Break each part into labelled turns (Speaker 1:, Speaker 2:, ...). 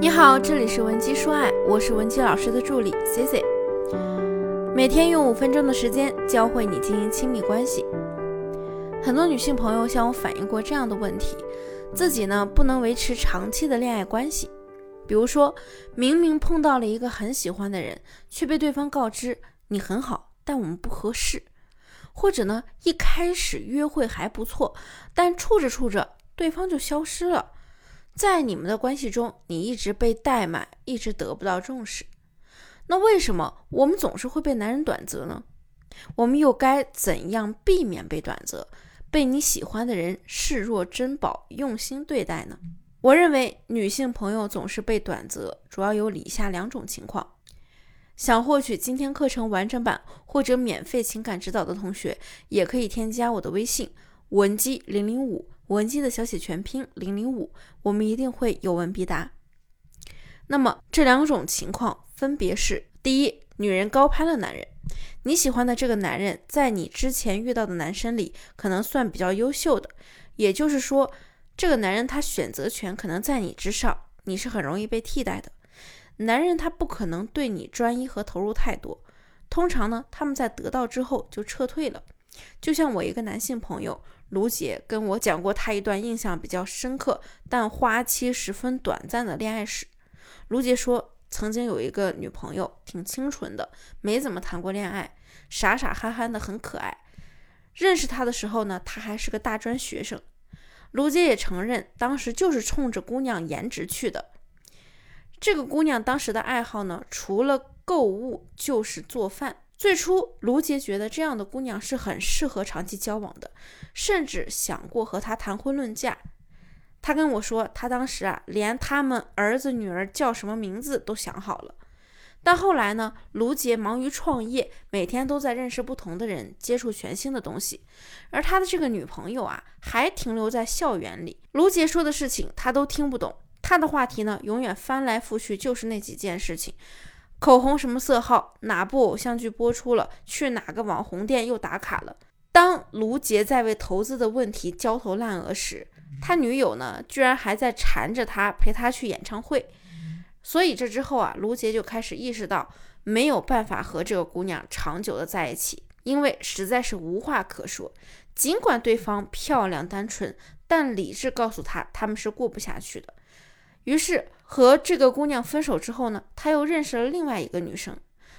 Speaker 1: 你好，这里是文姬说爱，我是文姬老师的助理 C C，每天用五分钟的时间教会你经营亲密关系。很多女性朋友向我反映过这样的问题，自己呢不能维持长期的恋爱关系，比如说明明碰到了一个很喜欢的人，却被对方告知你很好，但我们不合适，或者呢一开始约会还不错，但处着处着对方就消失了。在你们的关系中，你一直被怠慢，一直得不到重视。那为什么我们总是会被男人短择呢？我们又该怎样避免被短择，被你喜欢的人视若珍宝，用心对待呢？我认为女性朋友总是被短择，主要有以下两种情况。想获取今天课程完整版或者免费情感指导的同学，也可以添加我的微信文姬零零五。文姬的小写全拼零零五，我们一定会有问必答。那么这两种情况分别是：第一，女人高攀了男人，你喜欢的这个男人在你之前遇到的男生里可能算比较优秀的，也就是说，这个男人他选择权可能在你之上，你是很容易被替代的。男人他不可能对你专一和投入太多，通常呢，他们在得到之后就撤退了。就像我一个男性朋友卢杰跟我讲过他一段印象比较深刻但花期十分短暂的恋爱史。卢杰说，曾经有一个女朋友挺清纯的，没怎么谈过恋爱，傻傻憨憨的很可爱。认识她的时候呢，她还是个大专学生。卢杰也承认，当时就是冲着姑娘颜值去的。这个姑娘当时的爱好呢，除了购物就是做饭。最初，卢杰觉得这样的姑娘是很适合长期交往的，甚至想过和她谈婚论嫁。他跟我说，他当时啊，连他们儿子女儿叫什么名字都想好了。但后来呢，卢杰忙于创业，每天都在认识不同的人，接触全新的东西，而他的这个女朋友啊，还停留在校园里。卢杰说的事情他都听不懂，他的话题呢，永远翻来覆去就是那几件事情。口红什么色号？哪部偶像剧播出了？去哪个网红店又打卡了？当卢杰在为投资的问题焦头烂额时，他女友呢，居然还在缠着他陪他去演唱会。所以这之后啊，卢杰就开始意识到没有办法和这个姑娘长久的在一起，因为实在是无话可说。尽管对方漂亮单纯，但理智告诉他他们是过不下去的。于是。和这个姑娘分手之后呢，他又认识了另外一个女生。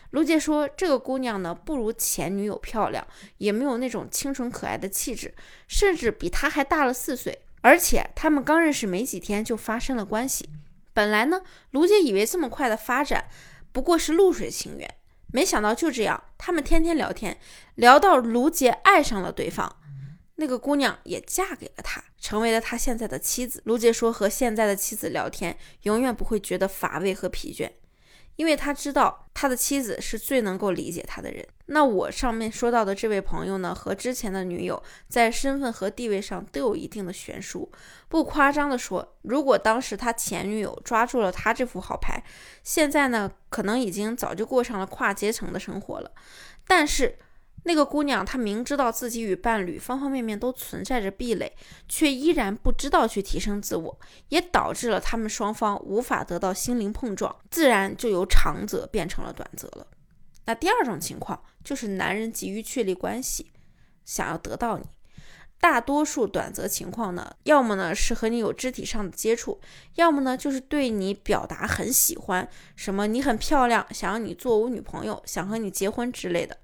Speaker 1: 卢杰说，这个姑娘呢不如前女友漂亮，也没有那种清纯可爱的气质，甚至比他还大了四岁。而且他们刚认识没几天就发生了关系。本来呢，卢杰以为这么快的发展不过是露水情缘，没想到就这样，他们天天聊天，聊到卢杰爱上了对方。那个姑娘也嫁给了他，成为了他现在的妻子。卢杰说，和现在的妻子聊天，永远不会觉得乏味和疲倦，因为他知道他的妻子是最能够理解他的人。那我上面说到的这位朋友呢，和之前的女友在身份和地位上都有一定的悬殊。不夸张的说，如果当时他前女友抓住了他这副好牌，现在呢，可能已经早就过上了跨阶层的生活了。但是。那个姑娘，她明知道自己与伴侣方方面面都存在着壁垒，却依然不知道去提升自我，也导致了他们双方无法得到心灵碰撞，自然就由长则变成了短则了。那第二种情况就是男人急于确立关系，想要得到你。大多数短则情况呢，要么呢是和你有肢体上的接触，要么呢就是对你表达很喜欢，什么你很漂亮，想要你做我女朋友，想和你结婚之类的。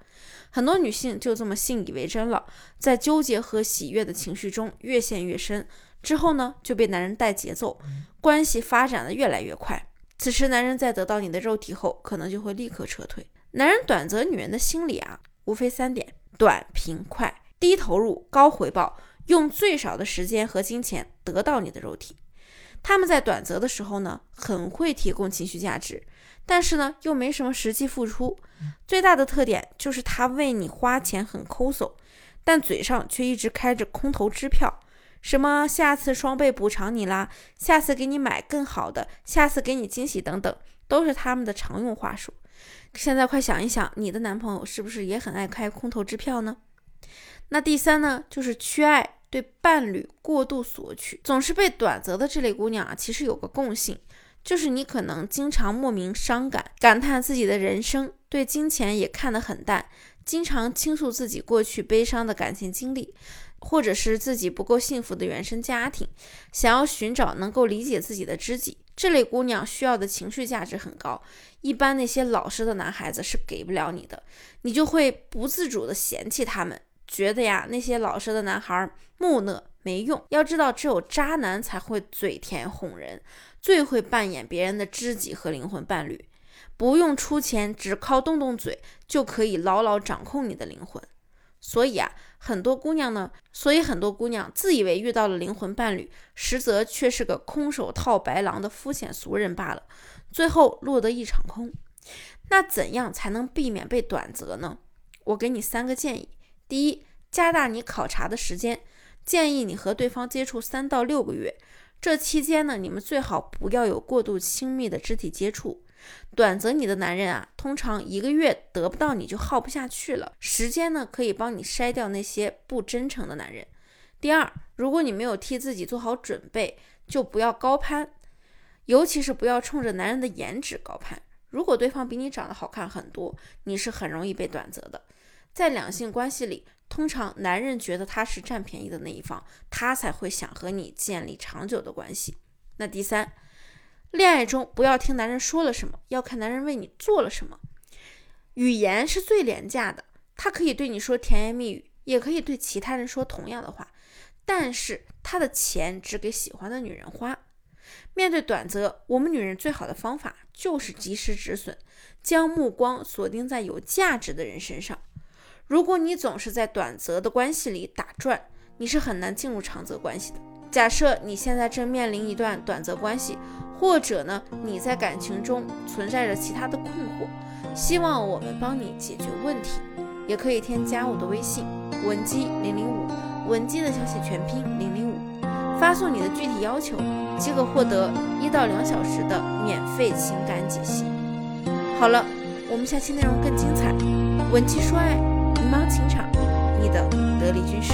Speaker 1: 很多女性就这么信以为真了，在纠结和喜悦的情绪中越陷越深，之后呢就被男人带节奏，关系发展的越来越快。此时男人在得到你的肉体后，可能就会立刻撤退。男人短则女人的心理啊，无非三点：短平快，低投入高回报，用最少的时间和金钱得到你的肉体。他们在短则的时候呢，很会提供情绪价值。但是呢，又没什么实际付出，最大的特点就是他为你花钱很抠搜，但嘴上却一直开着空头支票，什么下次双倍补偿你啦，下次给你买更好的，下次给你惊喜等等，都是他们的常用话术。现在快想一想，你的男朋友是不是也很爱开空头支票呢？那第三呢，就是缺爱，对伴侣过度索取，总是被短择的这类姑娘啊，其实有个共性。就是你可能经常莫名伤感，感叹自己的人生，对金钱也看得很淡，经常倾诉自己过去悲伤的感情经历，或者是自己不够幸福的原生家庭，想要寻找能够理解自己的知己。这类姑娘需要的情绪价值很高，一般那些老实的男孩子是给不了你的，你就会不自主的嫌弃他们，觉得呀那些老实的男孩木讷没用。要知道，只有渣男才会嘴甜哄人，最会扮演别人的知己和灵魂伴侣，不用出钱，只靠动动嘴就可以牢牢掌控你的灵魂。所以啊，很多姑娘呢，所以很多姑娘自以为遇到了灵魂伴侣，实则却是个空手套白狼的肤浅俗人罢了，最后落得一场空。那怎样才能避免被短择呢？我给你三个建议：第一，加大你考察的时间，建议你和对方接触三到六个月，这期间呢，你们最好不要有过度亲密的肢体接触。短则你的男人啊，通常一个月得不到你就耗不下去了。时间呢，可以帮你筛掉那些不真诚的男人。第二，如果你没有替自己做好准备，就不要高攀，尤其是不要冲着男人的颜值高攀。如果对方比你长得好看很多，你是很容易被短择的。在两性关系里，通常男人觉得他是占便宜的那一方，他才会想和你建立长久的关系。那第三。恋爱中不要听男人说了什么，要看男人为你做了什么。语言是最廉价的，他可以对你说甜言蜜语，也可以对其他人说同样的话，但是他的钱只给喜欢的女人花。面对短则，我们女人最好的方法就是及时止损，将目光锁定在有价值的人身上。如果你总是在短则的关系里打转，你是很难进入长则关系的。假设你现在正面临一段短则关系。或者呢，你在感情中存在着其他的困惑，希望我们帮你解决问题，也可以添加我的微信文姬零零五，文姬的小写全拼零零五，发送你的具体要求，即可获得一到两小时的免费情感解析。好了，我们下期内容更精彩，文姬说爱，迷茫情场，你的得力军师。